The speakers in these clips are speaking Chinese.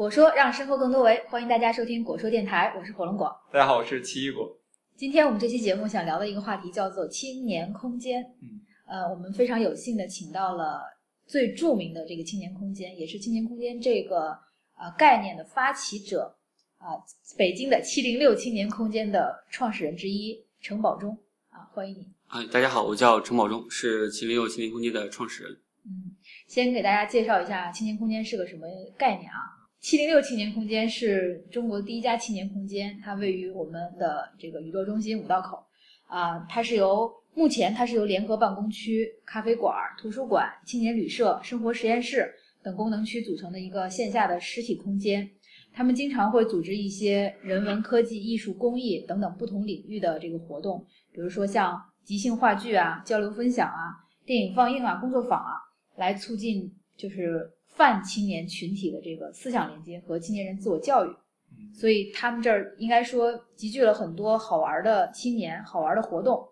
果说让生活更多维，欢迎大家收听果说电台，我是火龙果。大家好，我是奇异果。今天我们这期节目想聊的一个话题叫做青年空间。嗯，呃，我们非常有幸的请到了最著名的这个青年空间，也是青年空间这个呃概念的发起者啊、北京的七零六青年空间的创始人之一程宝忠啊，欢迎你。啊，大家好，我叫程宝忠，是七零六青年空间的创始人。嗯，先给大家介绍一下青年空间是个什么概念啊？七零六青年空间是中国第一家青年空间，它位于我们的这个宇宙中心五道口，啊、它是由目前它是由联合办公区、咖啡馆、图书馆、青年旅社、生活实验室等功能区组成的一个线下的实体空间。他们经常会组织一些人文、科技、艺术、公益等等不同领域的这个活动，比如说像即兴话剧啊、交流分享啊、电影放映啊、工作坊啊，来促进就是泛青年群体的这个思想连接和青年人自我教育。嗯所以他们这儿应该说集聚了很多好玩的青年、好玩的活动。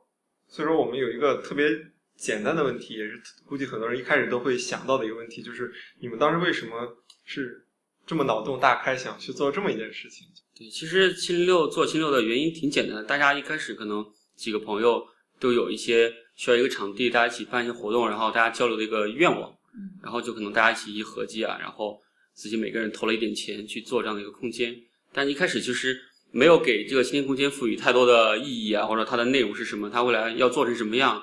所以说我们有一个特别简单的问题，也是估计很多人一开始都会想到的一个问题，就是你们当时为什么是这么脑洞大开，想去做这么一件事情？对，其实七零六做七零六的原因挺简单的，大家一开始可能几个朋友都有一些需要一个场地，大家一起办一些活动，然后大家交流的一个愿望，嗯然后就可能大家一起一合计啊，然后自己每个人投了一点钱去做这样的一个空间，但一开始其实没有给这个青年空间赋予太多的意义啊，或者它的内容是什么，它未来要做成什么样，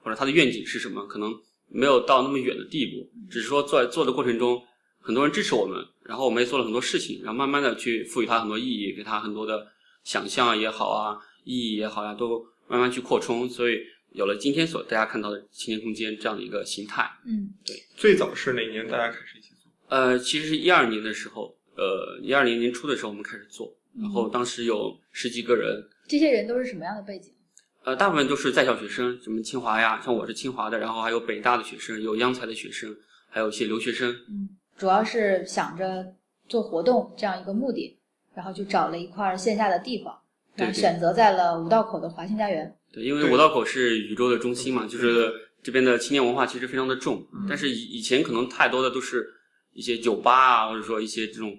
或者它的愿景是什么，可能没有到那么远的地步，只是说在做的过程中，很多人支持我们，然后我们也做了很多事情，然后慢慢的去赋予它很多意义，给它很多的想象也好啊，意义也好呀、都慢慢去扩充，所以有了今天所大家看到的青年空间这样的一个形态。嗯对最早是哪年大家开始一起做？呃，其实是一二年的时候，呃，一二年年初的时候我们开始做，然后当时有十几个人，这些人都是什么样的背景？呃，大部分都是在校学生，什么清华呀，像我是清华的，然后还有北大的学生，有央财的学生，还有一些留学生。嗯，主要是想着做活动这样一个目的，然后就找了一块线下的地方，对对。选择在了五道口的华新家园。对，因为五道口是宇宙的中心嘛，就是这边的青年文化其实非常的重，嗯。但是以以前可能太多的都是一些酒吧啊，或者说一些这种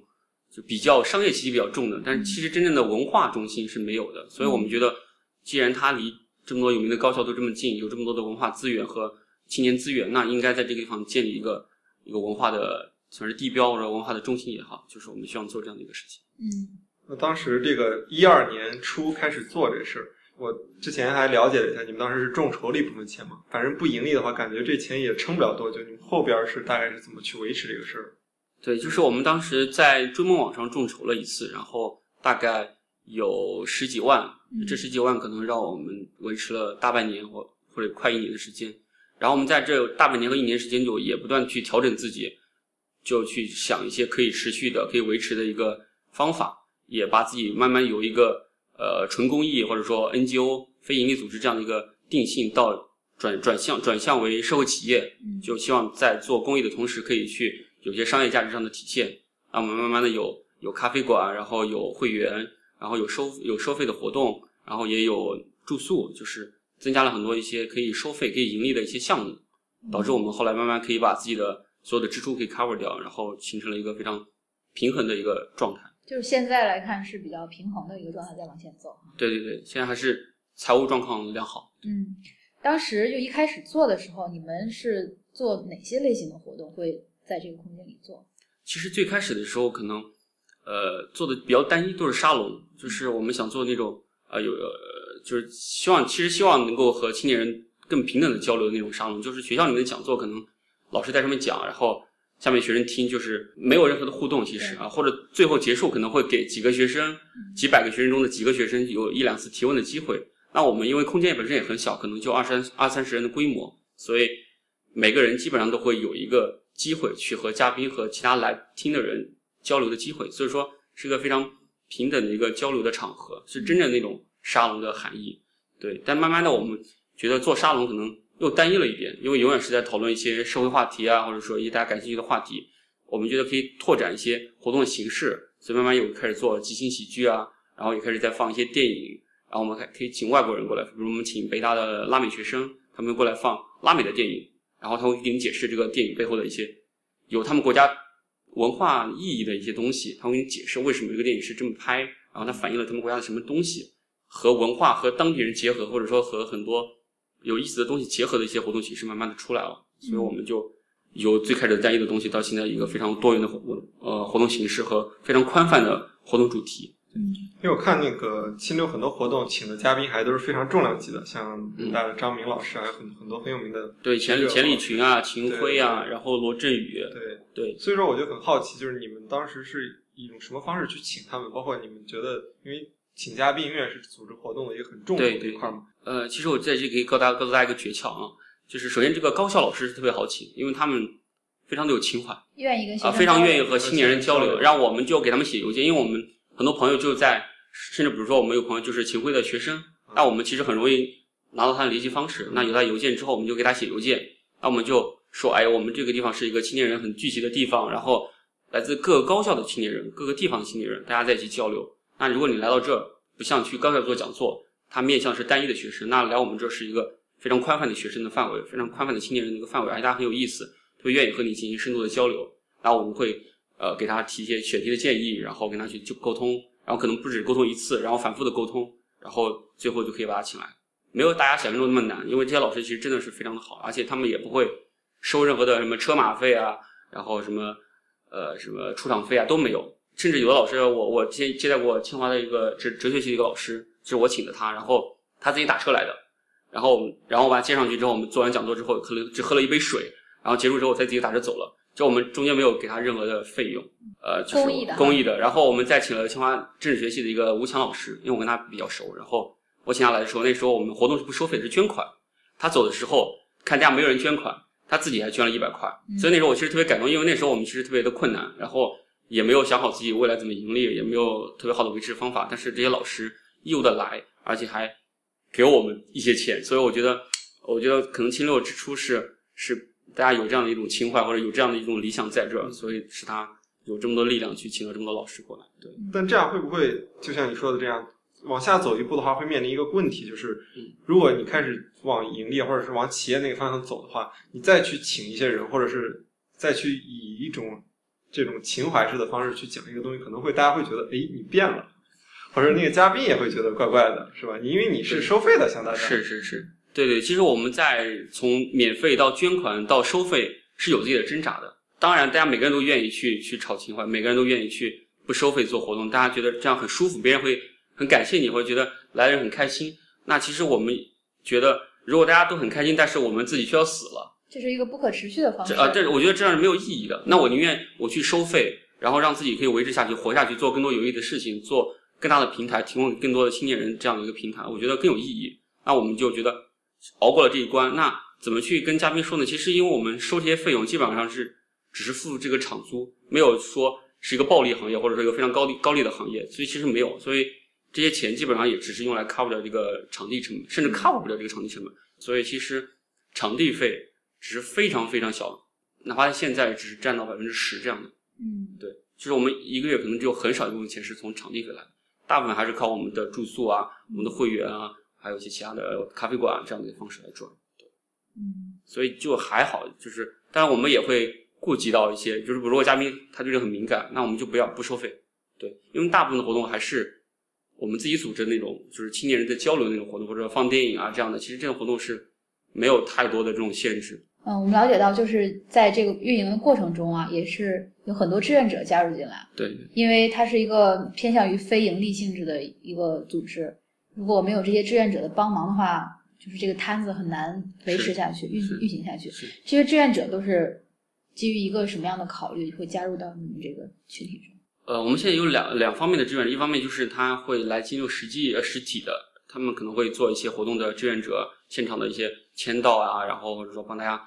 就比较商业气息比较重的，但是其实真正的文化中心是没有的，所以我们觉得，既然它离这么多有名的高校都这么近，有这么多的文化资源和青年资源，那应该在这个地方建立一个一个文化的算是地标或者文化的中心也好，就是我们希望做这样的一个事情。嗯那当时这个一二年初开始做这事儿，我之前还了解了一下，你们当时是众筹了一部分钱嘛？反正不盈利的话，感觉这钱也撑不了多久。你们后边是大概是怎么去维持这个事儿？对，就是我们当时在追梦网上众筹了一次，然后大概有十几万，嗯这十几万可能让我们维持了大半年或或者快一年的时间。然后我们在这大半年和一年时间就也不断去调整自己，就去想一些可以持续的、可以维持的一个方法，也把自己慢慢由一个呃纯公益或者说 NGO 非盈利组织这样的一个定性到转转向转向为社会企业，嗯，就希望在做公益的同时，可以去有些商业价值上的体现。那我们慢慢的有有咖啡馆，然后有会员，然后有收有收费的活动，然后也有住宿，就是增加了很多一些可以收费、可以盈利的一些项目，导致我们后来慢慢可以把自己的所有的支出可以 cover 掉，然后形成了一个非常平衡的一个状态。就是现在来看是比较平衡的一个状态，在往前走。对对对，现在还是财务状况良好。嗯，当时就一开始做的时候，你们是做哪些类型的活动会在这个空间里做？其实最开始的时候，可能呃做的比较单一，都是沙龙，就是我们想做那种呃有呃就是希望其实希望能够和青年人更平等的交流的那种沙龙，就是学校里面的讲座，可能老师在上面讲，然后下面学生听，就是没有任何的互动，其实啊，或者最后结束可能会给几个学生、几百个学生中的几个学生有一两次提问的机会。那我们因为空间本身也很小，可能就二三二三十人的规模，所以每个人基本上都会有一个机会去和嘉宾和其他来听的人交流的机会，所以说是一个非常平等的一个交流的场合，是真正那种沙龙的含义。对，但慢慢的我们觉得做沙龙可能又单一了一点，因为永远是在讨论一些社会话题啊，或者说一些大家感兴趣的话题，我们觉得可以拓展一些活动的形式，所以慢慢又开始做即兴喜剧啊，然后也开始在放一些电影，然后我们还可以请外国人过来，比如我们请北大的拉美学生，他们过来放拉美的电影，然后他会给你解释这个电影背后的一些有他们国家文化意义的一些东西，他会给你解释为什么这个电影是这么拍，然后它反映了他们国家的什么东西，和文化和当地人结合，或者说和很多有意思的东西结合的一些活动形式，慢慢的出来了。所以我们就由最开始单一的东西，到现在一个非常多元的活呃活动形式和非常宽泛的活动主题。嗯因为我看那个清流很多活动请的嘉宾还都是非常重量级的，像大的张明老师，还有很很多很有名的对，钱钱理群啊，秦晖啊，然后罗振宇，对，对，所以说我就很好奇，就是你们当时是以一种什么方式去请他们？包括你们觉得，因为请嘉宾永远是组织活动的一个很重要的对对一块嘛。呃，其实我在这里可以告大家告诉大家一个诀窍啊，就是首先这个高校老师是特别好请，因为他们非常的有情怀啊，愿意跟学生非常愿意和青年人交流，交流然后我们就给他们写邮件，因为我们很多朋友就在，甚至比如说我们有朋友就是秦晖的学生，那我们其实很容易拿到他的联系方式，那有他邮件之后，我们就给他写邮件，那我们就说，哎，我们这个地方是一个青年人很聚集的地方，然后来自各个高校的青年人，各个地方的青年人，大家在一起交流。那如果你来到这，不像去高校做讲座，它面向是单一的学生，那来我们这是一个非常宽泛的学生的范围，非常宽泛的青年人的一个范围，而且大家很有意思，特别愿意和你进行深度的交流。然后我们会呃给他提一些选题的建议，然后跟他去就沟通，然后可能不止沟通一次，然后反复的沟通，然后最后就可以把他请来。没有大家想象中那么难，因为这些老师其实真的是非常的好，而且他们也不会收任何的什么车马费啊，然后什么呃什么出场费啊都没有，甚至有的老师，我我接接待过清华的一个哲哲学系的一个老师，就是我请的他，然后他自己打车来的，然后然后我把他接上去之后，我们做完讲座之后，可能只喝了一杯水，然后结束之后才自己打车走了，就我们中间没有给他任何的费用，呃，就是公益的公益的。然后我们再请了清华政治学系的一个吴强老师，因为我跟他比较熟，然后我请他来的时候，那时候我们活动是不收费的，是捐款。他走的时候看大家没有人捐款，他自己还捐了一百块，嗯所以那时候我其实特别感动，因为那时候我们其实特别的困难，然后也没有想好自己未来怎么盈利，也没有特别好的维持方法，但是这些老师义务的来，而且还给我们一些钱，所以我觉得，我觉得可能清六之初是是大家有这样的一种情怀，或者有这样的一种理想在这儿，所以使他有这么多力量去请了这么多老师过来。对，但这样会不会就像你说的这样，往下走一步的话，会面临一个问题，就是嗯。如果你开始往盈利或者是往企业那个方向走的话，你再去请一些人，或者是再去以一种这种情怀式的方式去讲一个东西，可能会大家会觉得，哎，你变了，或者那个嘉宾也会觉得怪怪的，是吧？你因为你是收费的，向大家是是是，对对，其实我们在从免费到捐款到收费是有自己的挣扎的。当然，大家每个人都愿意去去炒情怀，每个人都愿意去不收费做活动，大家觉得这样很舒服，别人会很感谢你，会觉得来的人很开心。那其实我们觉得，如果大家都很开心，但是我们自己却要死了，这是一个不可持续的方式。啊，这我觉得这样是没有意义的。那我宁愿我去收费，然后让自己可以维持下去、活下去，做更多有意义的事情，做更大的平台，提供更多的青年人这样的一个平台，我觉得更有意义。那我们就觉得熬过了这一关，那怎么去跟嘉宾说呢？其实因为我们收这些费用基本上是只是付这个场租，没有说是一个暴利行业或者说一个非常高利高利的行业，所以其实没有，所以这些钱基本上也只是用来 cover 掉这个场地成本，甚至 cover 不了这个场地成本。所以其实场地费只是非常非常小，哪怕现在只是占到百分之十这样的。嗯对，就是我们一个月可能只有很少一部分钱是从场地费来的，大部分还是靠我们的住宿啊、我们的会员啊，还有一些其他的咖啡馆这样的方式来赚。对嗯所以就还好，就是当然我们也会顾及到一些，就是如果嘉宾他对这个很敏感，那我们就不要不收费，对，因为大部分的活动还是我们自己组织的那种，就是青年人的交流那种活动，或者放电影啊这样的，其实这种活动是没有太多的这种限制。嗯，我们了解到，就是在这个运营的过程中啊，也是有很多志愿者加入进来，对，因为它是一个偏向于非盈利性质的一个组织。如果没有这些志愿者的帮忙的话，就是这个摊子很难维持下去、运是运行下去。这些志愿者都是基于一个什么样的考虑，会加入到你们这个群体中？呃，我们现在有两两方面的志愿者，一方面就是他会来进入实际呃实体的，他们可能会做一些活动的志愿者，现场的一些签到啊，然后或者说帮大家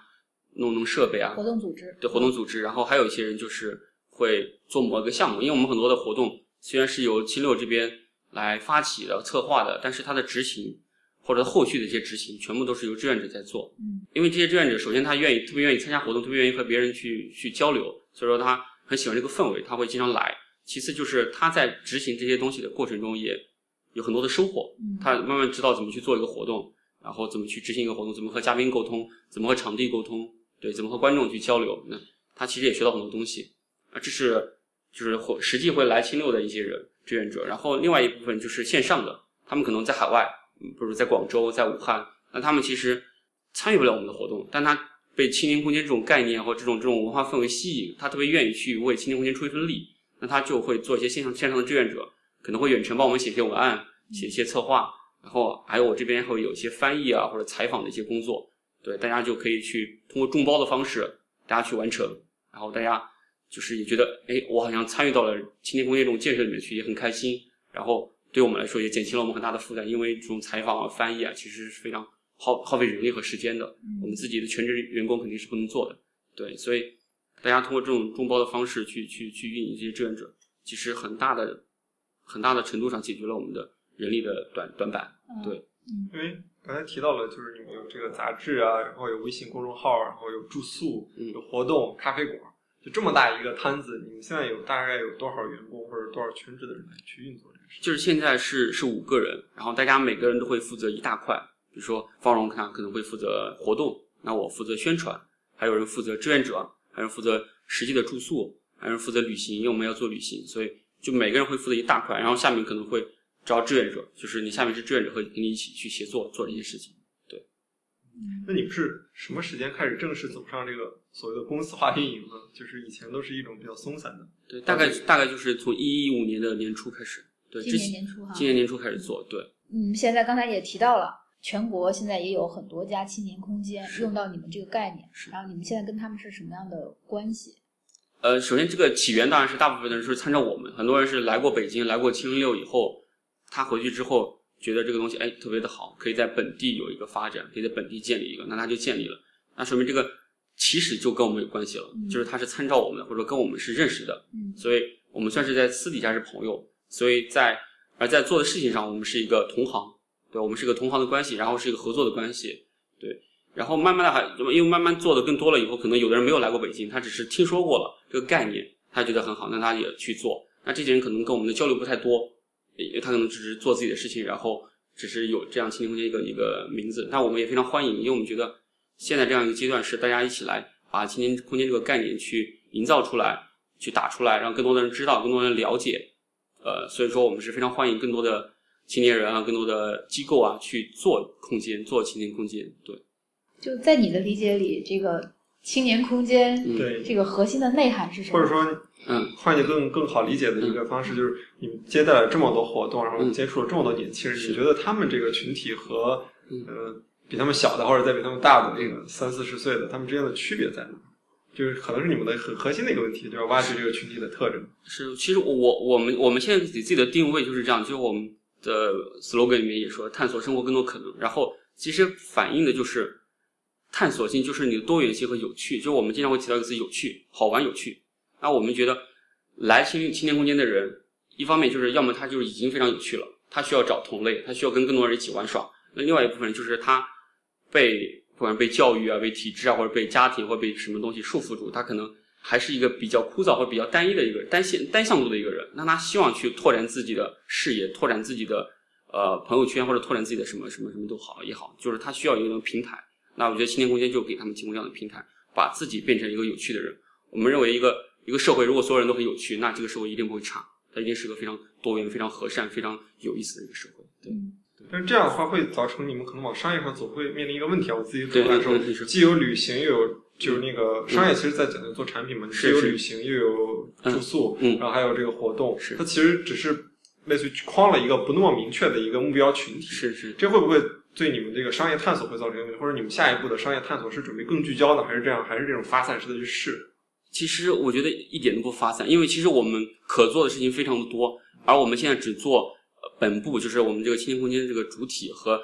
弄弄设备啊，活动组织对活动组织，然后还有一些人就是会做某一个项目，因为我们很多的活动虽然是由七六这边来发起的、策划的，但是它的执行或者后续的一些执行，全部都是由志愿者在做。嗯，因为这些志愿者首先他愿意特别愿意参加活动，特别愿意和别人去去交流，所以说他很喜欢这个氛围，他会经常来。其次就是他在执行这些东西的过程中也有很多的收获，嗯他慢慢知道怎么去做一个活动，然后怎么去执行一个活动，怎么和嘉宾沟通，怎么和场地沟通，对，怎么和观众去交流。那他其实也学到很多东西。啊，这是就是会实际会来清六的一些人志愿者，然后另外一部分就是线上的，他们可能在海外，嗯比如在广州、在武汉，那他们其实参与不了我们的活动，但他被青年空间这种概念或这种这种文化氛围吸引，他特别愿意去为青年空间出一份力，那他就会做一些线上线上的志愿者，可能会远程帮我们写一些文案，写一些策划，然后还有我这边会有一些翻译啊或者采访的一些工作，对，大家就可以去通过众包的方式，大家去完成，然后大家就是也觉得，哎，我好像参与到了青年工业这种建设里面去，也很开心。然后对我们来说也减轻了我们很大的负担，因为这种采访啊、翻译啊，其实是非常耗耗费人力和时间的。我们自己的全职员工肯定是不能做的，对，所以大家通过这种众包的方式去去去运营这些志愿者，其实很大的很大的程度上解决了我们的人力的短短板。对，因为刚才提到了，就是你们有这个杂志啊，然后有微信公众号，然后有住宿，嗯有活动、咖啡馆，就这么大一个摊子，你们现在有大概有多少员工或者多少全职的人来去运作这个事？就是现在是是五个人，然后大家每个人都会负责一大块，比如说方荣他可能会负责活动，那我负责宣传，还有人负责志愿者，还有人负责实际的住宿，还有人负责旅行，因为我们要做旅行，所以就每个人会负责一大块，然后下面可能会招志愿者，就是你下面是志愿者和跟你一起去协作做这些事情。对那你们是什么时间开始正式走上这个所谓的公司化运营呢？就是以前都是一种比较松散的。对，大概大概就是从一五年的年初开始，对，今年年初哈。今年年初开始做，对。嗯，现在刚才也提到了，全国现在也有很多家青年空间用到你们这个概念，是然后你们现在跟他们是什么样的关系？呃，首先这个起源当然是大部分的人是参照我们，很多人是来过北京，来过七零六以后，他回去之后觉得这个东西哎特别的好，可以在本地有一个发展，可以在本地建立一个，那他就建立了，那说明这个起始就跟我们有关系了，嗯就是他是参照我们的，或者说跟我们是认识的，嗯所以我们算是在私底下是朋友，所以在而在做的事情上，我们是一个同行，对，我们是一个同行的关系，然后是一个合作的关系，对。然后慢慢的还，因为慢慢做的更多了以后，可能有的人没有来过北京，他只是听说过了这个概念，他觉得很好，那他也去做。那这些人可能跟我们的交流不太多，他可能只是做自己的事情，然后只是有这样青年空间一个一个名字。那我们也非常欢迎，因为我们觉得现在这样一个阶段是大家一起来把青年空间这个概念去营造出来，去打出来，让更多的人知道，更多人了解。呃，所以说我们是非常欢迎更多的青年人啊，更多的机构啊去做空间，做青年空间。对，就在你的理解里，这个青年空间嗯对，这个核心的内涵是什么？或者说，嗯，换一个更更好理解的一个方式，就是你们接待了这么多活动，然后接触了这么多年轻人，你觉得他们这个群体和嗯呃比他们小的或者再比他们大的那个三四十岁的，他们之间的区别在哪？就是可能是你们的很核心的一个问题，就要挖掘这个群体的特征。是，其实我我我们我们现在给自己的定位就是这样，就是我们的 slogan 里面也说，探索生活更多可能。然后其实反映的就是探索性，就是你的多元性和有趣。就是我们经常会提到一个词，有趣、好玩、有趣。那我们觉得来青青年空间的人，一方面就是要么他就是已经非常有趣了，他需要找同类，他需要跟更多人一起玩耍。那另外一部分人就是他被不管被教育啊、被体制啊，或者被家庭或者被什么东西束缚住，他可能还是一个比较枯燥或者比较单一的一个单线单向度的一个人。那他希望去拓展自己的视野，拓展自己的呃朋友圈，或者拓展自己的什么什么什么都好也好，就是他需要一个平台。那我觉得青年空间就给他们提供这样的平台，把自己变成一个有趣的人。我们认为一个一个社会如果所有人都很有趣，那这个社会一定不会差，它一定是个非常多元、非常和善、非常有意思的一个社会。对。嗯。但是这样的话会造成你们可能往商业上走会面临一个问题啊，我自己对主感受既有旅行又有就是那个商业，其实在讲究做产品嘛，你既有旅行又有住宿，然后还有这个活动，是。它其实只是类似于框了一个不那么明确的一个目标群体，是是，这会不会对你们这个商业探索会造成问题，或者你们下一步的商业探索是准备更聚焦呢，还是这样，还是这种发散式的去试？其实我觉得一点都不发散，因为其实我们可做的事情非常的多，而我们现在只做呃本部，就是我们这个青年空间这个主体和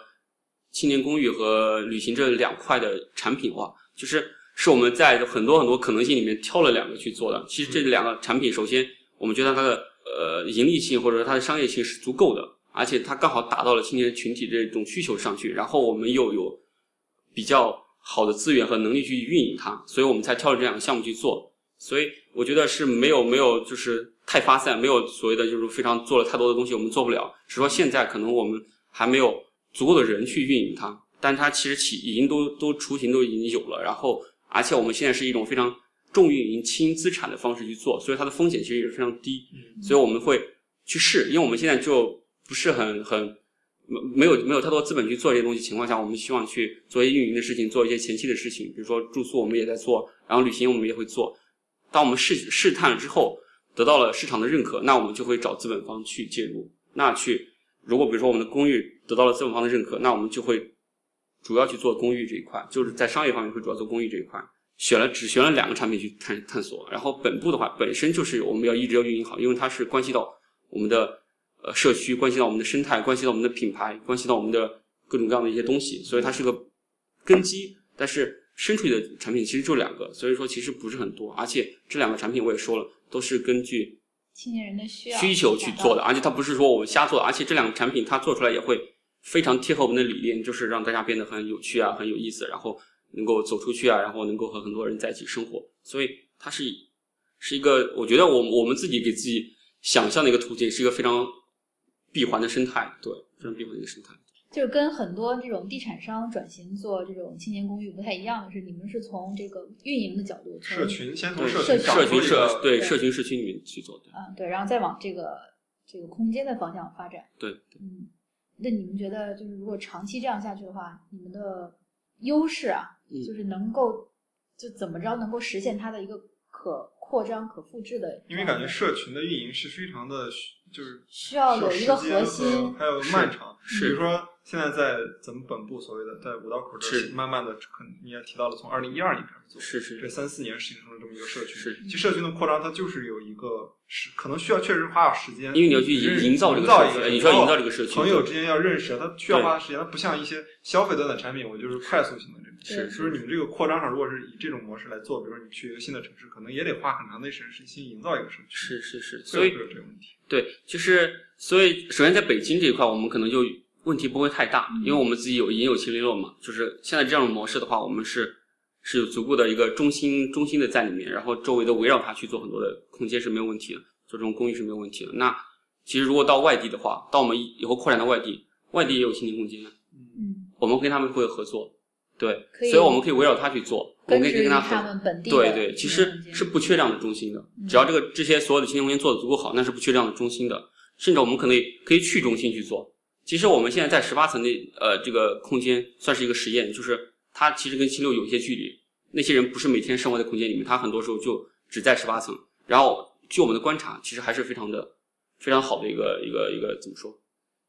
青年公寓和旅行这两块的产品化，就是是我们在很多很多可能性里面挑了两个去做的。其实这两个产品，首先我们觉得它的呃盈利性或者说它的商业性是足够的，而且它刚好打到了青年群体这种需求上去，然后我们又有比较好的资源和能力去运营它，所以我们才挑了这两个项目去做。所以我觉得是没有没有就是太发散，没有所谓的就是非常做了太多的东西我们做不了，只是说现在可能我们还没有足够的人去运营它，但它其实起已经都都雏形都已经有了，然后而且我们现在是一种非常重运营轻资产的方式去做，所以它的风险其实也是非常低。嗯所以我们会去试，因为我们现在就不是很很没没有没有太多资本去做这些东西情况下，我们希望去做一些运营的事情，做一些前期的事情，比如说住宿我们也在做，然后旅行我们也会做。当我们试试探了之后，得到了市场的认可，那我们就会找资本方去介入。那去如果比如说我们的公寓得到了资本方的认可，那我们就会主要去做公寓这一块，就是在商业方面会主要做公寓这一块。选了只选了两个产品去探探索，然后本部的话本身就是我们要一直要运营好，因为它是关系到我们的呃社区，关系到我们的生态，关系到我们的品牌，关系到我们的各种各样的一些东西，所以它是个根基。但是深出去的产品其实就两个，所以说其实不是很多，而且这两个产品我也说了，都是根据青年人的需要需求去做的，而且它不是说我们瞎做，而且这两个产品它做出来也会非常贴合我们的理念，就是让大家变得很有趣啊，很有意思，然后能够走出去啊，然后能够和很多人在一起生活，所以它是是一个，我觉得我我们自己给自己想象的一个途径，是一个非常闭环的生态，对，非常闭环的一个生态。就是跟很多这种地产商转型做这种青年公寓不太一样的是，你们是从这个运营的角度，从社群先从社群社社群社社对对社群社区里面去做的，啊，对，然后再往这个这个空间的方向发展。对，嗯，那你们觉得就是如果长期这样下去的话，你们的优势啊，嗯就是能够就怎么着能够实现它的一个可扩张、可复制的？因为感觉社群的运营是非常的，就是需要有一个核心还有漫长。比如说现在在咱们本部所谓的在五道口这是儿，慢慢的，可能你也提到了，从二零一二年开始做，是是这三四年形成了这么一个社区。是其实社区的扩张，它就是有一个是可能需要确实花点时间，因为你要去营营造这个营造一个，社区你需要营造这个社区朋友之间要认识，它需要对花时间，它不像一些消费端的产品，我就是快速性的这种。是就是你们这个扩张上，如果是以这种模式来做，比如说你去一个新的城市，可能也得花很长的时间去营造一个社区。是是是，所以有会有这个问题。对，就是所以首先在北京这一块，我们可能就问题不会太大，因为我们自己有已经有麒麟落嘛，就是现在这样的模式的话，我们是是有足够的一个中心中心的在里面，然后周围的围绕它去做很多的空间是没有问题的，做这种公寓是没有问题的。那其实如果到外地的话，到我们以后扩展到外地，外地也有青年空间，嗯，我们跟他们会有合作，对，所以我们可以围绕它去做，我们可以跟他合他们本地的对对，其实是不缺这样的中心的嗯。只要这个这些所有的青年空间做的足够好，那是不缺这样的中心的。甚至我们可能可以去中心去做。其实我们现在在十八层的呃这个空间算是一个实验，就是它其实跟七六有一些距离。那些人不是每天生活在空间里面，他很多时候就只在十八层。然后据我们的观察，其实还是非常的非常好的一个一个一个怎么说？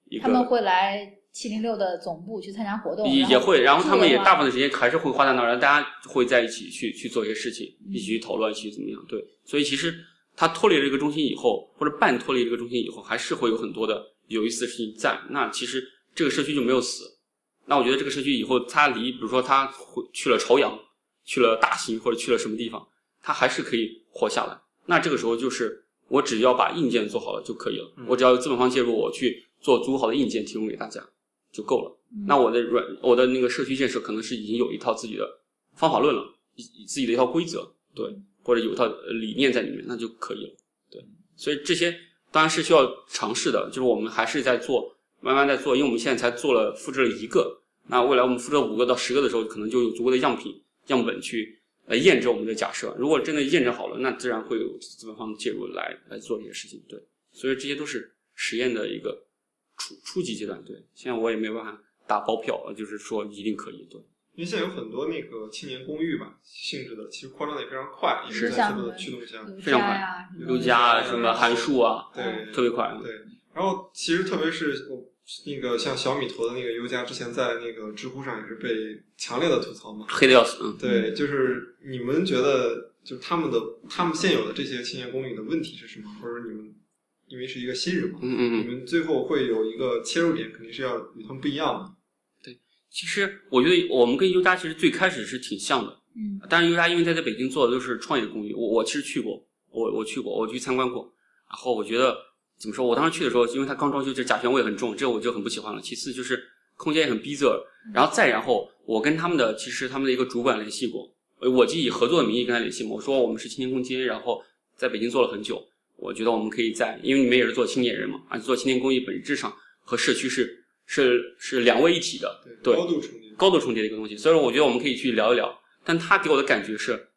一个他们会来七零六的总部去参加活动，也也会，然后他们也大部分的时间还是会花在那儿，然后大家会在一起去去做一些事情，嗯一起去讨论，一起怎么样？对，所以其实他脱离了这个中心以后，或者半脱离这个中心以后，还是会有很多的有意思的事情在。那其实这个社区就没有死。那我觉得这个社区以后，它离比如说它回去了朝阳，去了大兴或者去了什么地方，它还是可以活下来。那这个时候就是我只要把硬件做好了就可以了，我只要有资本方介入，我去做足够好的硬件提供给大家就够了。嗯那我的软我的那个社区建设可能是已经有一套自己的方法论了，以自己的一套规则，对，或者有一套呃理念在里面，那就可以了，对。所以这些当然是需要尝试的，就是我们还是在做，慢慢在做，因为我们现在才做了复制了一个，那未来我们复制五个到十个的时候，可能就有足够的样品样本去来验证我们的假设。如果真的验证好了，那自然会有资本方介入来来做这些事情，对。所以这些都是实验的一个初初级阶段，对。现在我也没有办法打包票，呃就是说一定可以，对。因为现在有很多那个青年公寓吧性质的，其实扩张的也非常快，也是在像逐步的驱动下，非常快家呀，什么优家啊，什么函数啊，对特别快。对，然后其实特别是我那个像小米投的那个优家，之前在那个知乎上也是被强烈的吐槽嘛。黑的要死，嗯。对，就是你们觉得，就是他们的他们现有的这些青年公寓的问题是什么？或者你们因为是一个新人嘛，嗯嗯嗯，你们最后会有一个切入点，肯定是要与他们不一样的。其实我觉得我们跟优家其实最开始是挺像的，嗯但是优家因为他在北京做的都是创业公寓，我我其实去过，我我去过，我去参观过，然后我觉得怎么说，我当时去的时候，因为它刚装修，这甲醛味很重，这我就很不喜欢了。其次就是空间也很逼仄，然后再然后我跟他们的其实他们的一个主管联系过，呃我就以合作的名义跟他联系嘛，我说我们是青年空间，然后在北京做了很久，我觉得我们可以在，因为你们也是做青年人嘛，而且做青年公寓本质上和社区是是是两位一体的，对高度重叠。高度重叠的一个东西，所以说我觉得我们可以去聊一聊。但他给我的感觉是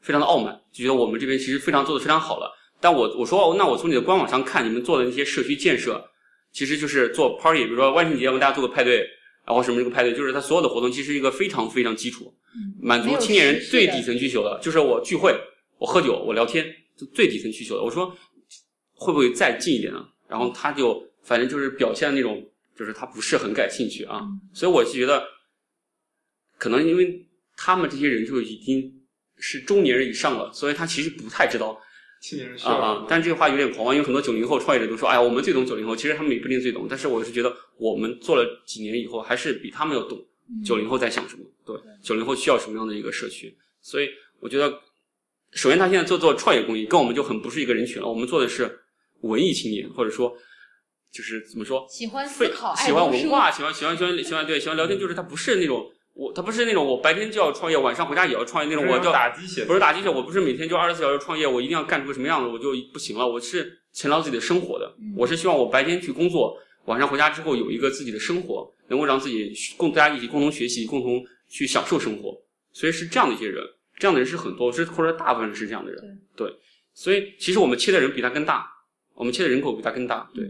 非常的傲慢，就觉得我们这边其实非常做的非常好了。但我我说，那我从你的官网上看，你们做的那些社区建设，其实就是做 party，比如说万圣节我们大家做个派对，然后什么这个派对，就是它所有的活动其实一个非常非常基础，满足青年人最底层需求的，就是我聚会，我喝酒，我聊天，就最底层需求的。我说会不会再近一点呢？然后他就反正就是表现那种，就是他不是很感兴趣啊。所以我就觉得，可能因为他们这些人就已经是中年人以上了，所以他其实不太知道。青年人啊啊！但这个话有点狂妄，因为很多九零后创业者都说：“哎呀，我们最懂九零后。”其实他们也不一定最懂。但是我是觉得，我们做了几年以后，还是比他们要懂九零后在想什么。对，九零后需要什么样的一个社区？所以我觉得，首先他现在做做创业公益，跟我们就很不是一个人群了。我们做的是文艺青年，或者说就是怎么说？喜欢思考，喜欢文化，喜欢喜欢喜欢喜欢对喜欢聊天，就是他不是那种。我他不是那种我白天就要创业，晚上回家也要创业那种。我叫打鸡血，不是打鸡血。我不是每天就二十四小时创业，我一定要干出个什么样子，我就不行了。我是勤劳自己的生活的，我是希望我白天去工作，晚上回家之后有一个自己的生活，能够让自己共大家一起共同学习，共同去享受生活。所以是这样的一些人，这样的人是很多，是或者大部分人是这样的人。对，所以其实我们切的人比他更大，我们切的人口比他更大。对，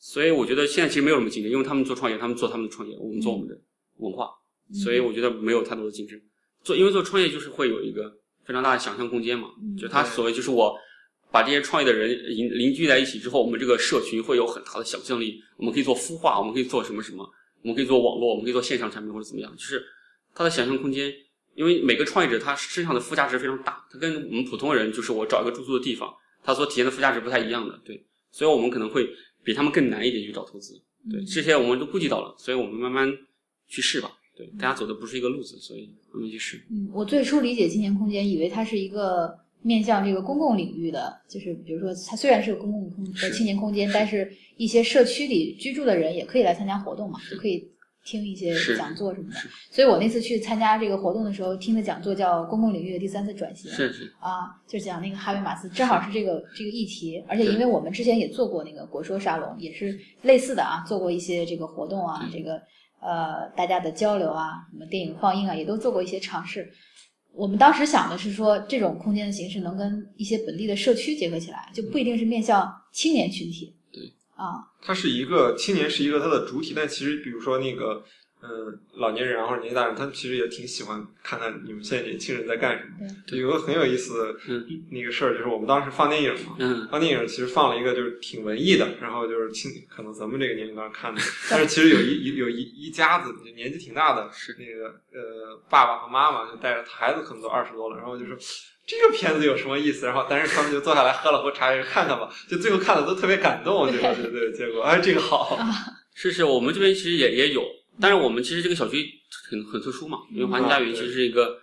所以我觉得现在其实没有什么竞争，因为他们做创业，他们做他们的创业，我们做我们的文化。所以我觉得没有太多的竞争，做因为做创业就是会有一个非常大的想象空间嘛，就他所谓就是我把这些创业的人邻邻居在一起之后，我们这个社群会有很大的想象力，我们可以做孵化，我们可以做什么什么，我们可以做网络，我们可以做线上产品或者怎么样，就是他的想象空间，因为每个创业者他身上的附加值非常大，他跟我们普通人就是我找一个住宿的地方，他所体现的附加值不太一样的，对，所以我们可能会比他们更难一点去找投资，对，这些我们都顾及到了，所以我们慢慢去试吧。对，大家走的不是一个路子，所以慢慢去试。嗯，我最初理解青年空间，以为它是一个面向这个公共领域的，就是比如说，它虽然是个公共空呃青年空间，但是一些社区里居住的人也可以来参加活动嘛，就可以听一些讲座什么的。所以我那次去参加这个活动的时候，听的讲座叫《公共领域的第三次转型》，是是啊，就是讲那个哈维马斯，正好是这个这个议题，而且因为我们之前也做过那个国说沙龙，也是类似的啊，做过一些这个活动啊，这个。呃，大家的交流啊，什么电影放映啊，也都做过一些尝试。我们当时想的是说，这种空间的形式能跟一些本地的社区结合起来，就不一定是面向青年群体。对，啊，它是一个青年是一个它的主体，但其实比如说那个。嗯，老年人或者年纪大人，他们其实也挺喜欢看看你们现在年轻人在干什么。对，有个很有意思的那个事儿，就是我们当时放电影嘛，放电影其实放了一个就是挺文艺的，然后就是青可能咱们这个年龄段看的，但是其实有一有一一家子年纪挺大的，是那个呃爸爸和妈妈就带着孩子，可能都二十多了，然后就说这个片子有什么意思？然后但是他们就坐下来喝了壶茶，看看吧，就最后看的都特别感动，对对对，结果哎这个好，是是，我们这边其实也也有。但是我们其实这个小区很很特殊嘛，因为华清家园其实是一个，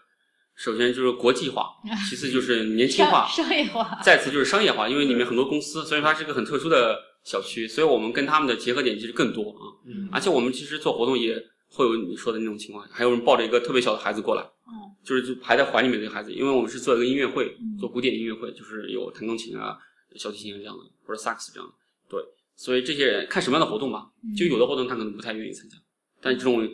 首先就是国际化，其次就是年轻化，商业化，再次就是商业化，因为里面很多公司，所以它是一个很特殊的小区，所以我们跟他们的结合点其实更多啊。嗯，而且我们其实做活动也会有你说的那种情况，还有人抱着一个特别小的孩子过来，嗯，就是就排在怀里面那个孩子，因为我们是做一个音乐会，做古典音乐会，就是有弹钢琴啊、小提琴啊这样的，或者萨克斯这样的，对，所以这些人看什么样的活动吧，就有的活动他可能不太愿意参加。但这种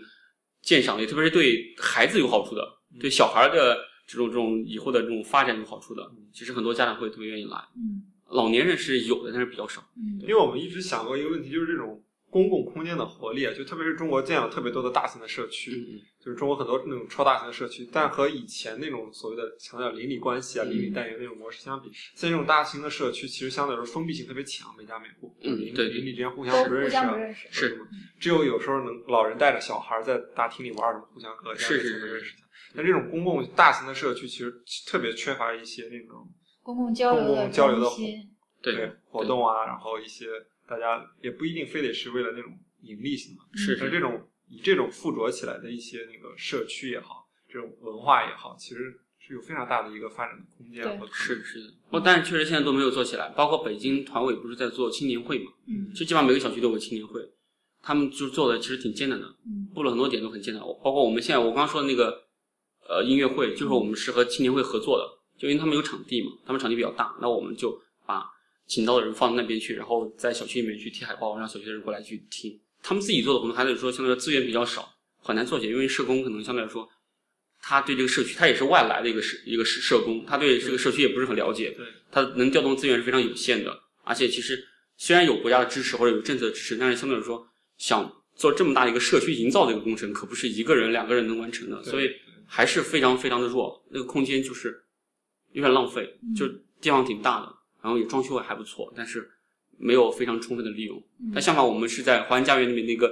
鉴赏类，特别是对孩子有好处的，对小孩的这种这种以后的这种发展有好处的，其实很多家长会特别愿意来。嗯，老年人是有的，但是比较少。嗯，因为我们一直想过一个问题，就是这种公共空间的活力啊，就特别是中国建了特别多的大型的社区。就是中国很多那种超大型的社区，但和以前那种所谓的强调邻里关系啊、邻里单元那种模式相比，现在这种大型的社区其实相对来说封闭性特别强，每家每户，邻邻里之间互相不认识，是只有有时候能老人带着小孩在大厅里玩什么，互相和是是是。但这种公共大型的社区其实特别缺乏一些那种公共交流的交流的对活动啊，然后一些大家也不一定非得是为了那种盈利性的，是是这种。以这种附着起来的一些那个社区也好，这种文化也好，其实是有非常大的一个发展的空间和是是的。不，但是确实现在都没有做起来。包括北京团委不是在做青年会嘛？嗯，就基本上每个小区都有青年会，他们就做的其实挺艰难的，嗯，布了很多点都很艰难。包括我们现在我刚刚说的那个呃音乐会，就是我们是和青年会合作的，就因为他们有场地嘛，他们场地比较大，那我们就把请到的人放到那边去，然后在小区里面去贴海报，让小区的人过来去听。他们自己做的活动，还得说相对来说资源比较少，很难做起来。因为社工可能相对来说，他对这个社区，他也是外来的一个社一个社社工，他对这个社区也不是很了解，对，他能调动资源是非常有限的。而且其实虽然有国家的支持或者有政策的支持，但是相对来说，想做这么大的一个社区营造的一个工程，可不是一个人两个人能完成的，所以还是非常非常的弱。那个空间就是有点浪费，就地方挺大的，然后也装修也还不错，但是没有非常充分的利用。嗯但相反，我们是在华安家园里面那个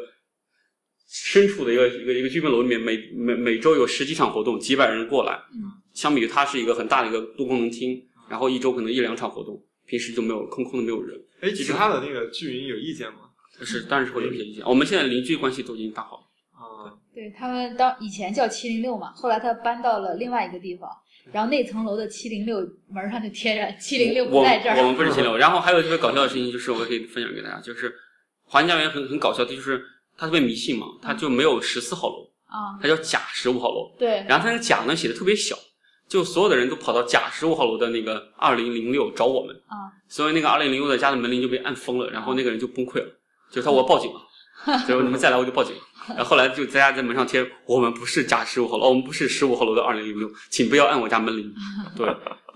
深处的一个一个一个居民楼里面，每每每周有十几场活动，几百人过来。嗯，相比于它是一个很大的一个多功能厅，然后一周可能一两场活动，平时就没有空空的没有人。哎，其他的那个居民有意见吗？是，当然是会有一些意见。我们现在邻居关系都已经打好了。啊，对他们当以前叫七零六嘛，后来他搬到了另外一个地方，然后那层楼的七零六门上就贴着七零六不在这儿。我们不是七零六。然后还有特别搞笑的事情，就是我可以分享给大家，就是华安家园很很搞笑的，就是它特别迷信嘛，它就没有十四号楼，啊，它叫甲十五号楼。对，然后它那个甲呢写的特别小，就所有的人都跑到甲十五号楼的那个二零零六找我们，啊，所以那个二零零六的家的门铃就被按封了，然后那个人就崩溃了，就是他我要报警了，所 以你们再来我就报警。然后后来就大家在门上贴，我们不是甲十五号楼，我们不是十五号楼的二零零六，请不要按我家门铃。对，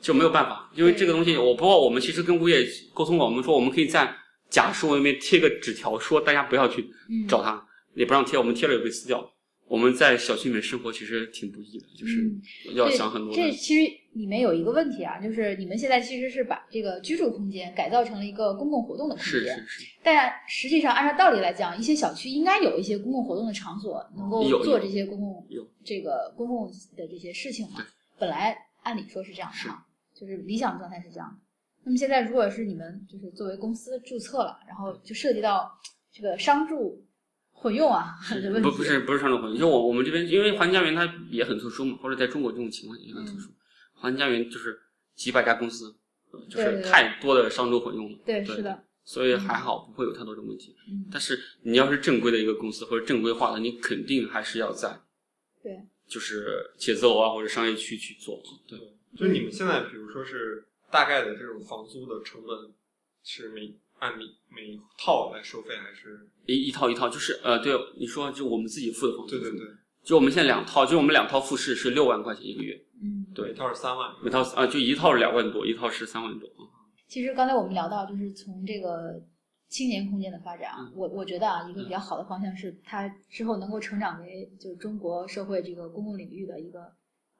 就没有办法，因为这个东西，我不知道我们其实跟物业沟通过，我们说我们可以在甲十五那边贴个纸条，说大家不要去嗯，找他，也不让贴，我们贴了也被撕掉。我们在小区里面生活其实挺不易的，就是嗯要想很多的这其实里面有一个问题啊，就是你们现在其实是把这个居住空间改造成了一个公共活动的空间，是是，但实际上按照道理来讲，一些小区应该有一些公共活动的场所，能够做这些公共有这个公共的这些事情嘛对。本来按理说是这样的是哈，就是理想状态是这样的。那么现在如果是你们就是作为公司注册了，然后就涉及到这个商住混用啊的问题，不不是不是商住混用，就我我们这边，因为环家园它也很特殊嘛，或者在中国这种情况也很特殊。环家园就是几百家公司，呃就是太多的商住混用了，对，对是的，所以还好不会有太多的问题。嗯，但是你要是正规的一个公司或者正规化的，你肯定还是要在对，就是写字楼啊或者商业区去做。对，就是你们现在比如说是大概的这种房租的成本是每按每每套来收费，还是？一一套一套就是呃，对你说就我们自己付的房租，对对对，就我们现在两套，就我们两套复式是六万块钱一个月，嗯。对一套是三万。每套啊就一套是两万多，一套是三万多。其实刚才我们聊到，就是从这个青年空间的发展啊，嗯我我觉得啊，一个比较好的方向是它之后能够成长为就是中国社会这个公共领域的一个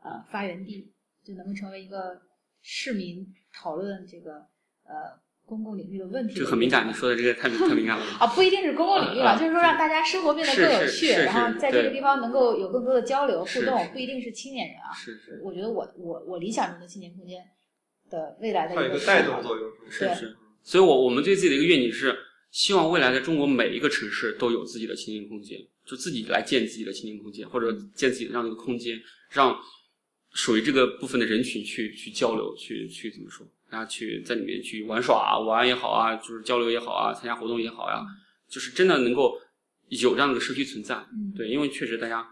呃发源地，就能够成为一个市民讨论这个呃公共领域的问题。这个很敏感，你说的这个太敏太敏感了。啊，不一定是公共领域了，啊就是说让大家生活变得更有趣，然后在这个地方能够有更多的交流互动不一定是青年人啊。是是我觉得我我我理想中的青年空间的未来的它有一个一个带动作用，对是是，所以我我们对自己的一个愿景是，希望未来在中国每一个城市都有自己的青年空间，就自己来建自己的青年空间，或者建自己的这样的一个空间，让属于这个部分的人群去去交流，去去怎么说，大家去在里面去玩耍啊、玩也好啊，就是交流也好啊，参加活动也好呀、就是真的能够有这样的社区存在。嗯，对，因为确实大家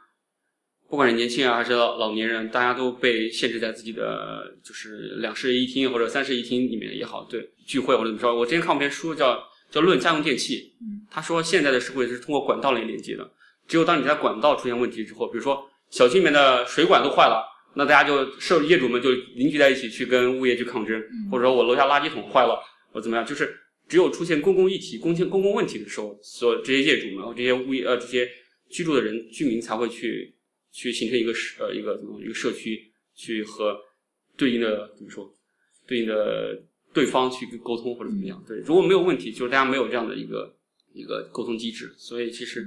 不管是年轻人还是老老年人，大家都被限制在自己的就是两室一厅或者三室一厅里面也好，对聚会或者怎么着。我之前看过篇书叫叫《论家用电器》，嗯他说现在的社会是通过管道来连接的，只有当你在管道出现问题之后，比如说小区里面的水管都坏了。那大家就社业主们就凝聚在一起去跟物业去抗争，嗯。或者说我楼下垃圾桶坏了，我怎么样，就是只有出现公共议题、公共公共问题的时候，所有这些业主们和这些物业呃这些居住的人居民才会去去形成一个社呃一个怎么一个社区，去和对应的怎么说对应的对方去沟通或者怎么样。对，如果没有问题，就是大家没有这样的一个一个沟通机制，所以其实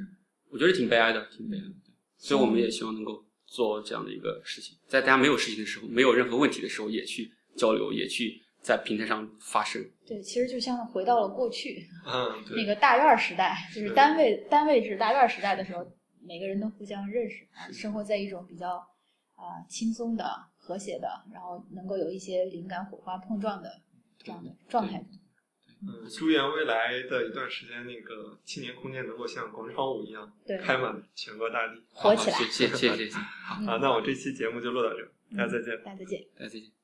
我觉得挺悲哀的，挺悲哀的。所以我们也希望能够做这样的一个事情，在大家没有事情的时候，没有任何问题的时候，也去交流，也去在平台上发声。对，其实就像回到了过去嗯，对那个大院儿时代，就是是单位单位制大院儿时代的时候，每个人都互相认识啊，生活在一种比较啊、轻松的、和谐的，然后能够有一些灵感火花碰撞的这样的状态中。嗯，祝愿未来的一段时间，那个青年空间能够像广场舞一样对，开满全国大地。火起来好谢谢谢谢谢谢，啊，那我这期节目就录到这儿，大家再见。大家再见。大家再见。